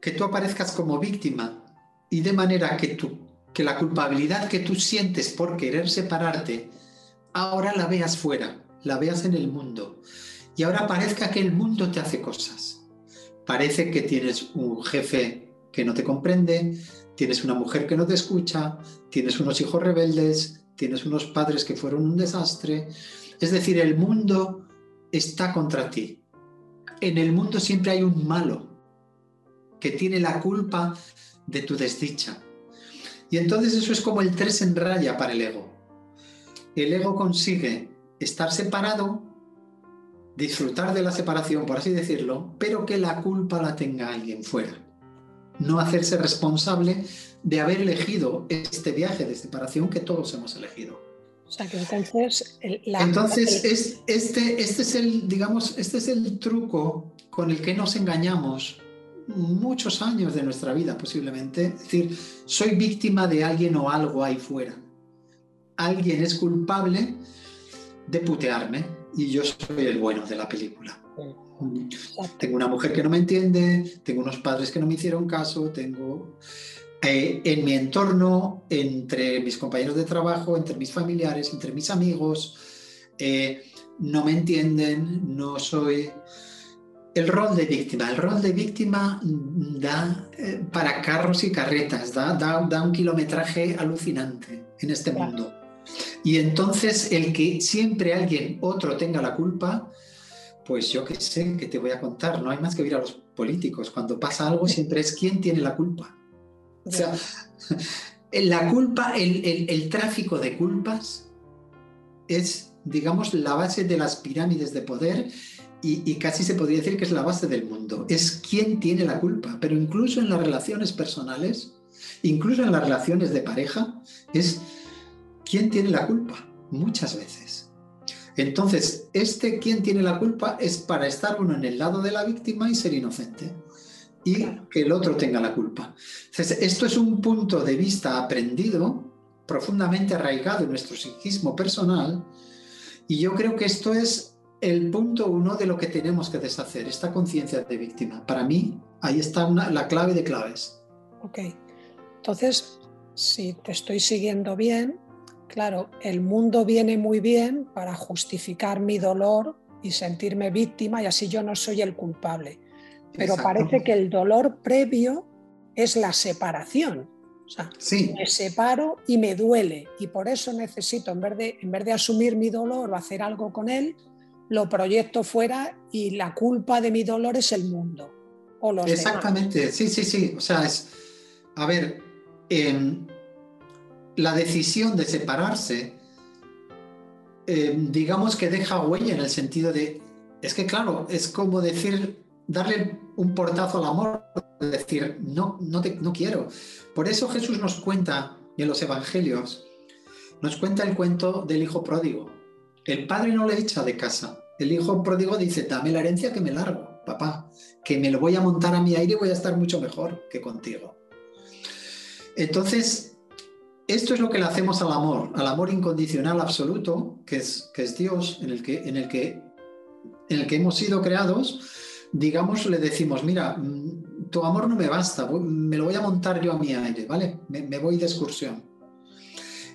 que tú aparezcas como víctima y de manera que, tú, que la culpabilidad que tú sientes por querer separarte, ahora la veas fuera, la veas en el mundo y ahora parezca que el mundo te hace cosas parece que tienes un jefe que no te comprende, tienes una mujer que no te escucha, tienes unos hijos rebeldes, tienes unos padres que fueron un desastre. Es decir, el mundo está contra ti. en el mundo siempre hay un malo que tiene la culpa de tu desdicha. Y entonces eso es como el tres en raya para el ego. El ego consigue estar separado, disfrutar de la separación, por así decirlo, pero que la culpa la tenga alguien fuera. No hacerse responsable de haber elegido este viaje de separación que todos hemos elegido. O sea que entonces... entonces, es, este, este, es el, digamos, este es el truco con el que nos engañamos muchos años de nuestra vida posiblemente. Es decir, soy víctima de alguien o algo ahí fuera. Alguien es culpable de putearme y yo soy el bueno de la película. Tengo una mujer que no me entiende, tengo unos padres que no me hicieron caso, tengo eh, en mi entorno, entre mis compañeros de trabajo, entre mis familiares, entre mis amigos, eh, no me entienden, no soy el rol de víctima. El rol de víctima da eh, para carros y carretas, da, da, un kilometraje alucinante en este mundo. Y entonces el que siempre alguien otro tenga la culpa, pues yo qué sé, que te voy a contar, no hay más que ver a los políticos. Cuando pasa algo siempre es quién tiene la culpa. O sea, [laughs] la culpa, el, el tráfico de culpas es, digamos, la base de las pirámides de poder y, casi se podría decir que es la base del mundo. Es quién tiene la culpa, pero incluso en las relaciones personales, incluso en las relaciones de pareja, es quién tiene la culpa, muchas veces. Entonces, este quién tiene la culpa es para estar uno en el lado de la víctima y ser inocente y que el otro tenga la culpa. Esto es un punto de vista aprendido, profundamente arraigado en nuestro psiquismo personal, y yo creo que esto es el punto uno de lo que tenemos que deshacer, esta conciencia de víctima. Para mí, ahí está la clave de claves. Ok, entonces, si te estoy siguiendo bien, claro, el mundo viene muy bien para justificar mi dolor y sentirme víctima y así yo no soy el culpable. Pero parece que el dolor previo es la separación. O sea, me separo y me duele y por eso necesito, en vez, de, en vez de asumir mi dolor o hacer algo con él, lo proyecto fuera y la culpa de mi dolor es el mundo. O los Exactamente, sí, sí, sí. O sea, es, a ver, em, la decisión de separarse, em, digamos que deja huella en el sentido de, es que claro, es como decir, darle un portazo al amor, decir, no, no, quiero. Por eso Jesús nos cuenta en los evangelios, nos cuenta el cuento del hijo pródigo el padre no le echa de casa. El hijo pródigo dice, dame la herencia que me largo, papá, que me lo voy a montar a mi aire y voy a estar mucho mejor que contigo. Entonces, esto es lo que le hacemos al amor, al amor incondicional absoluto, que es, que es Dios, en el que, en, el que, en el que hemos sido creados, digamos, le decimos, mira, mm, tu amor no me basta, me lo voy a montar yo a mi aire, ¿vale? me voy de excursión.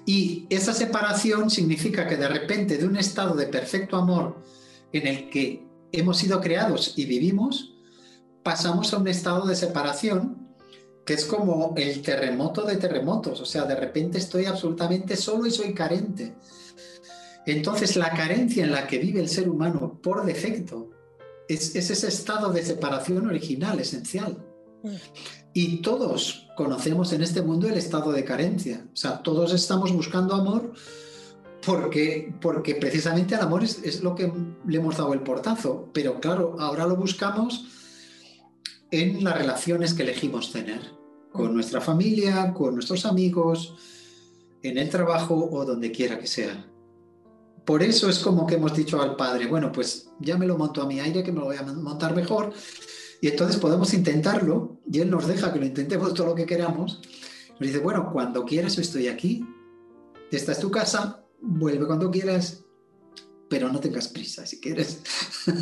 Y esa separación significa que de repente de un estado de perfecto amor en el que hemos sido creados y vivimos, pasamos a un estado de separación que es como el terremoto de terremotos, o sea, de repente estoy absolutamente solo y soy carente. Entonces la carencia en la que vive el ser humano por defecto es, ese estado de separación original, esencial. Mm. Y todos conocemos en este mundo el estado de carencia. O sea, todos estamos buscando amor porque, porque precisamente el amor es, lo que le hemos dado el portazo. Pero claro, ahora lo buscamos en las relaciones que elegimos tener, con nuestra familia, con nuestros amigos, en el trabajo o donde quiera que sea. Por eso es como que hemos dicho al padre, bueno, pues ya me lo monto a mi aire, que me lo voy a montar mejor, y entonces podemos intentarlo y Él nos deja que lo intentemos todo lo que queramos. Nos dice, bueno, cuando quieras estoy aquí, esta es tu casa, vuelve cuando quieras, pero no tengas prisa si quieres. [laughs]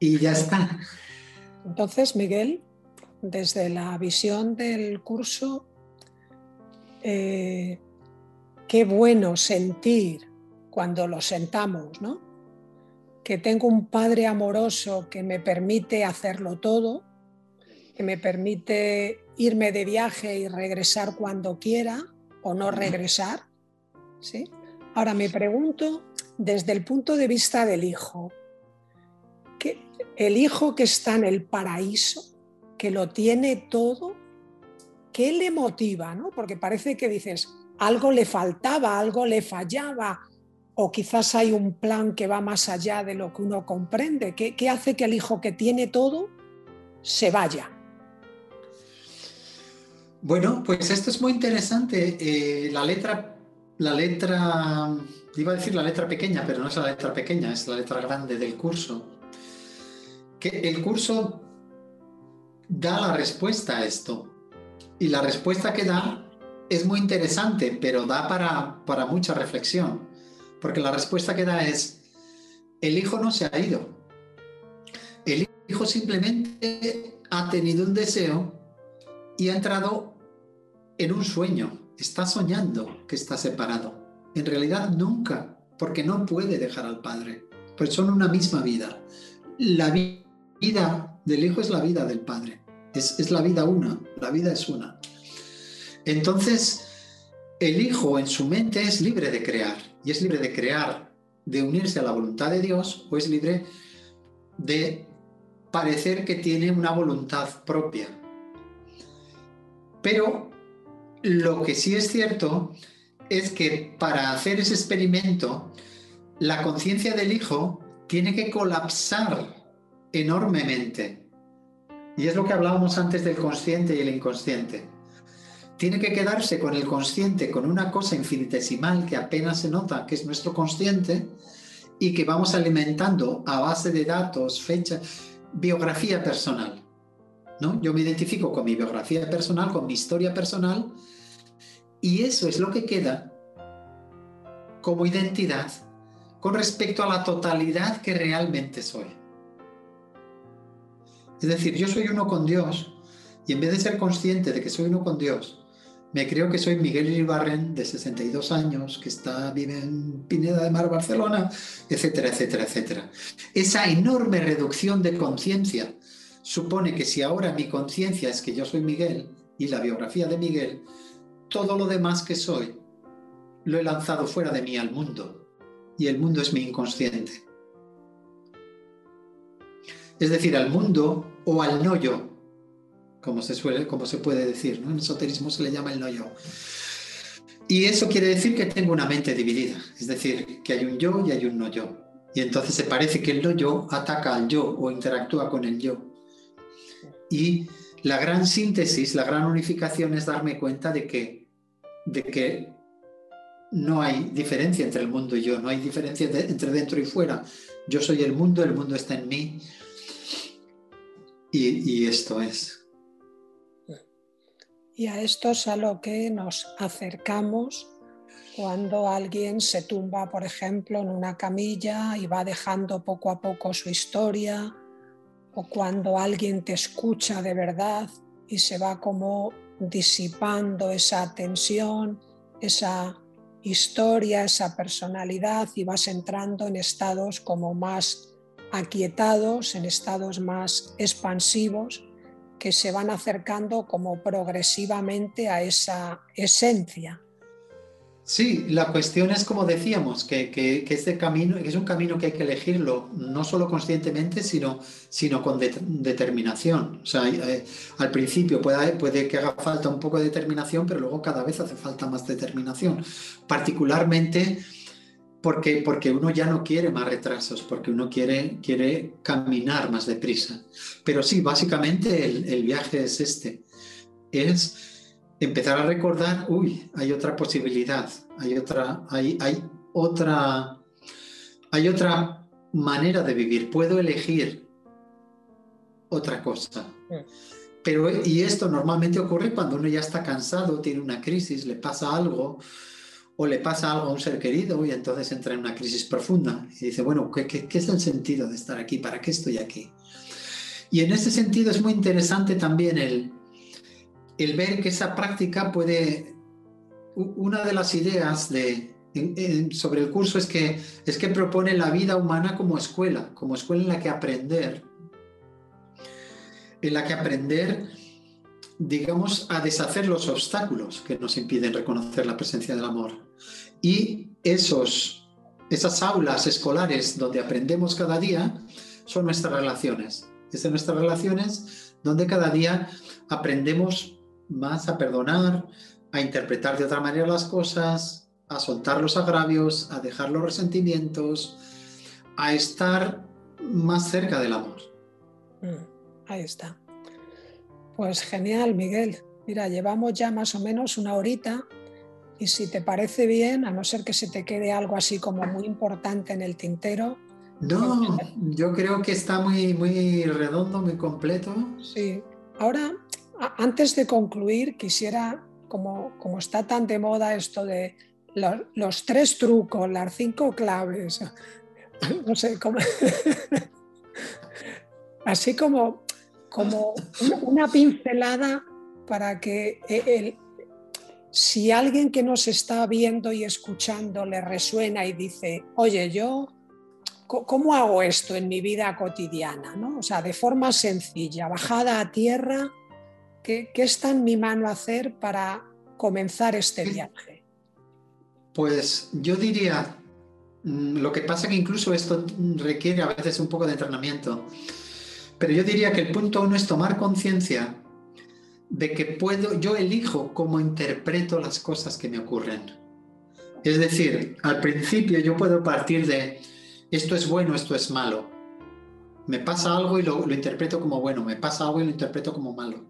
y ya está. Entonces, Miguel, desde la visión del curso, eh, qué bueno sentir cuando lo sentamos, ¿no? que tengo un padre amoroso que me permite hacerlo todo, que me permite irme de viaje y regresar cuando quiera o no regresar. ¿sí? Ahora me pregunto desde el punto de vista del hijo, el hijo que está en el paraíso, que lo tiene todo, ¿qué le motiva? ¿no? Porque parece que dices, algo le faltaba, algo le fallaba, o quizás hay un plan que va más allá de lo que uno comprende. ¿Qué, hace que el hijo que tiene todo se vaya? Bueno, pues esto es muy interesante. Eh, la letra, la letra, iba a decir la letra pequeña, pero no es la letra pequeña, es la letra grande del curso. Que el curso da la respuesta a esto. Y la respuesta que da es muy interesante, pero da para, para mucha reflexión. Porque la respuesta que da es, el hijo no se ha ido. El hijo simplemente ha tenido un deseo y ha entrado en un sueño. Está soñando que está separado. En realidad nunca, porque no puede dejar al padre. Pues son una misma vida. La vida del hijo es la vida del padre. Es, es la vida una. La vida es una. Entonces, el hijo en su mente es libre de crear y es libre de crear, de unirse a la voluntad de Dios o es libre de parecer que tiene una voluntad propia. Pero lo que sí es cierto es que para hacer ese experimento, la conciencia del hijo tiene que colapsar enormemente. Y es lo que hablábamos antes del consciente y el inconsciente tiene que quedarse con el consciente, con una cosa infinitesimal que apenas se nota, que es nuestro consciente, y que vamos alimentando a base de datos, fechas, biografía personal. ¿no? Yo me identifico con mi biografía personal, con mi historia personal, y eso es lo que queda como identidad con respecto a la totalidad que realmente soy. Es decir, yo soy uno con Dios, y en vez de ser consciente de que soy uno con Dios, me creo que soy Miguel Iribarren, de 62 años, que está, vive en Pineda de Mar, Barcelona, etcétera, etcétera, etcétera. Esa enorme reducción de conciencia supone que si ahora mi conciencia es que yo soy Miguel y la biografía de Miguel, todo lo demás que soy lo he lanzado fuera de mí al mundo y el mundo es mi inconsciente. Es decir, al mundo o al no yo, como se, suele, como se puede decir. ¿no? En esoterismo se le llama el no yo. Y eso quiere decir que tengo una mente dividida, es decir, que hay un yo y hay un no yo. Y entonces se parece que el no yo ataca al yo o interactúa con el yo. Y la gran síntesis, la gran unificación es darme cuenta de que, de que no hay diferencia entre el mundo y yo, no hay diferencia entre dentro y fuera. Yo soy el mundo, el mundo está en mí. y esto es. Y a esto es a lo que nos acercamos cuando alguien se tumba, por ejemplo, en una camilla y va dejando poco a poco su historia, o cuando alguien te escucha de verdad y se va como disipando esa tensión, esa historia, esa personalidad y vas entrando en estados como más aquietados, en estados más expansivos que se van acercando como progresivamente a esa esencia. Sí, la cuestión es como decíamos, que, que, este camino es un camino que hay que elegirlo no solo conscientemente, sino, sino con determinación. O sea, eh, al principio puede, puede que haga falta un poco de determinación, pero luego cada vez hace falta más determinación. Particularmente porque, porque uno ya no quiere más retrasos, porque uno quiere, quiere caminar más deprisa. Pero sí, básicamente el, viaje es este, es empezar a recordar, uy, hay otra posibilidad, hay otra, hay, hay otra, hay otra manera de vivir, puedo elegir otra cosa. Pero, y esto normalmente ocurre cuando uno ya está cansado, tiene una crisis, le pasa algo, o le pasa algo a un ser querido y entonces entra en una crisis profunda y dice, bueno, ¿qué, es el sentido de estar aquí? ¿Para qué estoy aquí? Y en ese sentido es muy interesante también el, el ver que esa práctica puede, una de las ideas de, sobre el curso es que, es que propone la vida humana como escuela, como escuela en la que aprender, en la que aprender digamos, a deshacer los obstáculos que nos impiden reconocer la presencia del amor. Y esos, esas aulas escolares donde aprendemos cada día son nuestras relaciones. Es en nuestras relaciones donde cada día aprendemos más a perdonar, a interpretar de otra manera las cosas, a soltar los agravios, a dejar los resentimientos, a estar más cerca del amor. Mm, ahí está. Pues genial, Miguel. Mira, llevamos ya más o menos una horita y si te parece bien, a no ser que se te quede algo así como muy importante en el tintero. No, yo creo que está muy, muy redondo, muy completo. Sí. Ahora, antes de concluir, quisiera, como, como está tan de moda esto de los, tres trucos, las cinco claves, [laughs] no sé, cómo... [laughs] así como, como una pincelada para que el, si alguien que nos está viendo y escuchando le resuena y dice, oye, yo, ¿cómo hago esto en mi vida cotidiana? ¿no? O sea, de forma sencilla, bajada a tierra, ¿qué, está en mi mano hacer para comenzar este viaje? Pues yo diría, mm, lo que pasa que incluso esto requiere a veces un poco de entrenamiento, pero yo diría que el punto uno es tomar conciencia de que puedo, yo elijo cómo interpreto las cosas que me ocurren. Es decir, al principio yo puedo partir de esto es bueno, esto es malo. Me pasa algo y lo, lo interpreto como bueno, me pasa algo y lo interpreto como malo.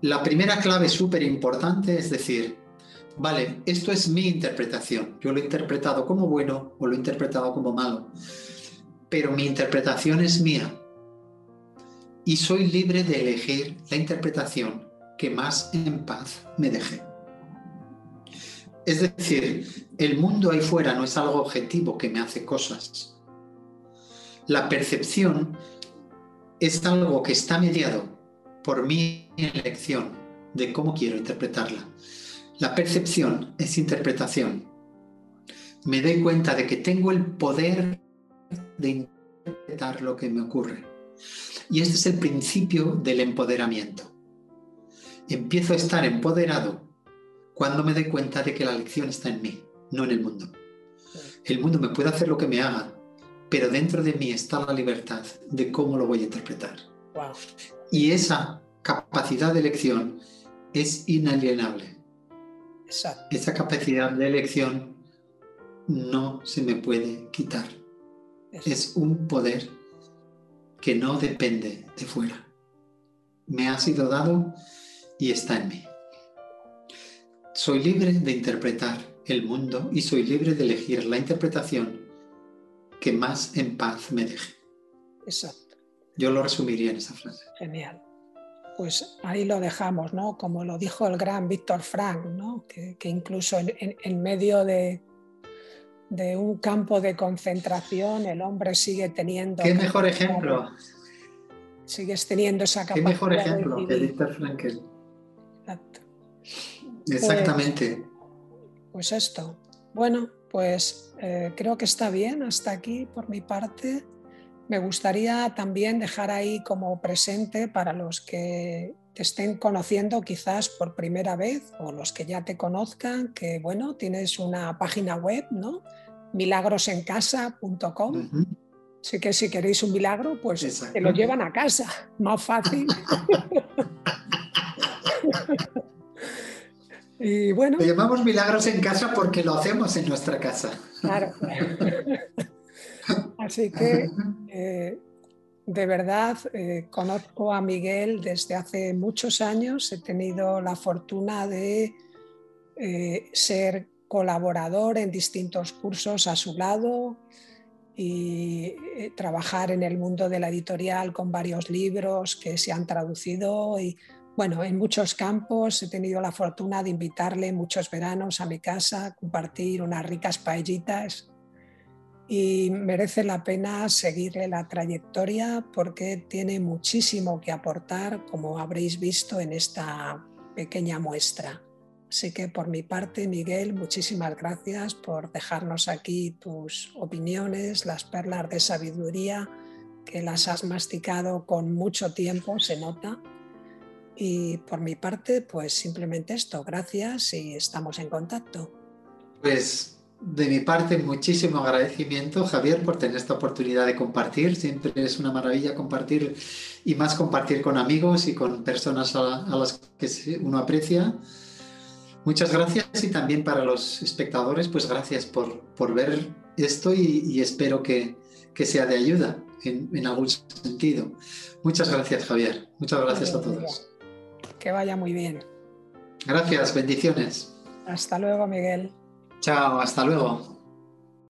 La primera clave súper importante es decir, vale, esto es mi interpretación. Yo lo he interpretado como bueno o lo he interpretado como malo. Pero mi interpretación es mía y soy libre de elegir la interpretación que más en paz me deje. Es decir, el mundo ahí fuera no es algo objetivo que me hace cosas. La percepción es algo que está mediado por mi elección de cómo quiero interpretarla. La percepción es interpretación. Me doy cuenta de que tengo el poder de interpretar lo que me ocurre. Y este es el principio del empoderamiento. Empiezo a estar empoderado cuando me doy cuenta de que la lección está en mí, no en el mundo. El mundo me puede hacer lo que me haga, pero dentro de mí está la libertad de cómo lo voy a interpretar. Y esa capacidad de elección es inalienable. Esa capacidad de elección no se me puede quitar. Es un poder que no depende de fuera. Me ha sido dado y está en mí. Soy libre de interpretar el mundo y soy libre de elegir la interpretación que más en paz me deje. Exacto. Yo lo resumiría en esa frase. Genial. Pues ahí lo dejamos, ¿no? Como lo dijo el gran Víctor Frank, ¿no? Que, incluso en medio de, de un campo de concentración, el hombre sigue teniendo... ¿Qué mejor ejemplo? Sigues teniendo esa capacidad. ¿Qué mejor ejemplo que Víctor Frankel? Exacto. Exactamente. Pues, pues, esto. Bueno, pues eh, creo que está bien hasta aquí por mi parte. Me gustaría también dejar ahí como presente para los que te estén conociendo quizás por primera vez o los que ya te conozcan, que bueno, tienes una página web, ¿no? milagrosencasa.com. Así que si queréis un milagro, pues te lo llevan a casa, [laughs] más fácil. [laughs] y bueno. Lo llamamos milagros en casa porque lo hacemos en nuestra casa. Claro. [laughs] Así que eh, de verdad eh, conozco a Miguel desde hace muchos años. He tenido la fortuna de eh, ser colaborador en distintos cursos a su lado y eh, trabajar en el mundo de la editorial con varios libros que se han traducido y bueno, en muchos campos he tenido la fortuna de invitarle muchos veranos a mi casa, compartir unas ricas paellitas y merece la pena seguirle la trayectoria porque tiene muchísimo que aportar, como habréis visto en esta pequeña muestra. Así que por mi parte, Miguel, muchísimas gracias por dejarnos aquí tus opiniones, las perlas de sabiduría que las has masticado con mucho tiempo, se nota. Y por mi parte, pues simplemente esto, gracias y estamos en contacto. Pues de mi parte, muchísimo agradecimiento, Javier, por tener esta oportunidad de compartir. Siempre es una maravilla compartir y más compartir con amigos y con personas a, las que uno aprecia. Muchas gracias y también para los espectadores, pues gracias por, por ver esto y, espero que, que, sea de ayuda en, en, algún sentido. Muchas gracias, Javier. Muchas gracias a todos. Que vaya muy bien. Gracias, bendiciones. Hasta luego, Miguel. Chao, hasta luego.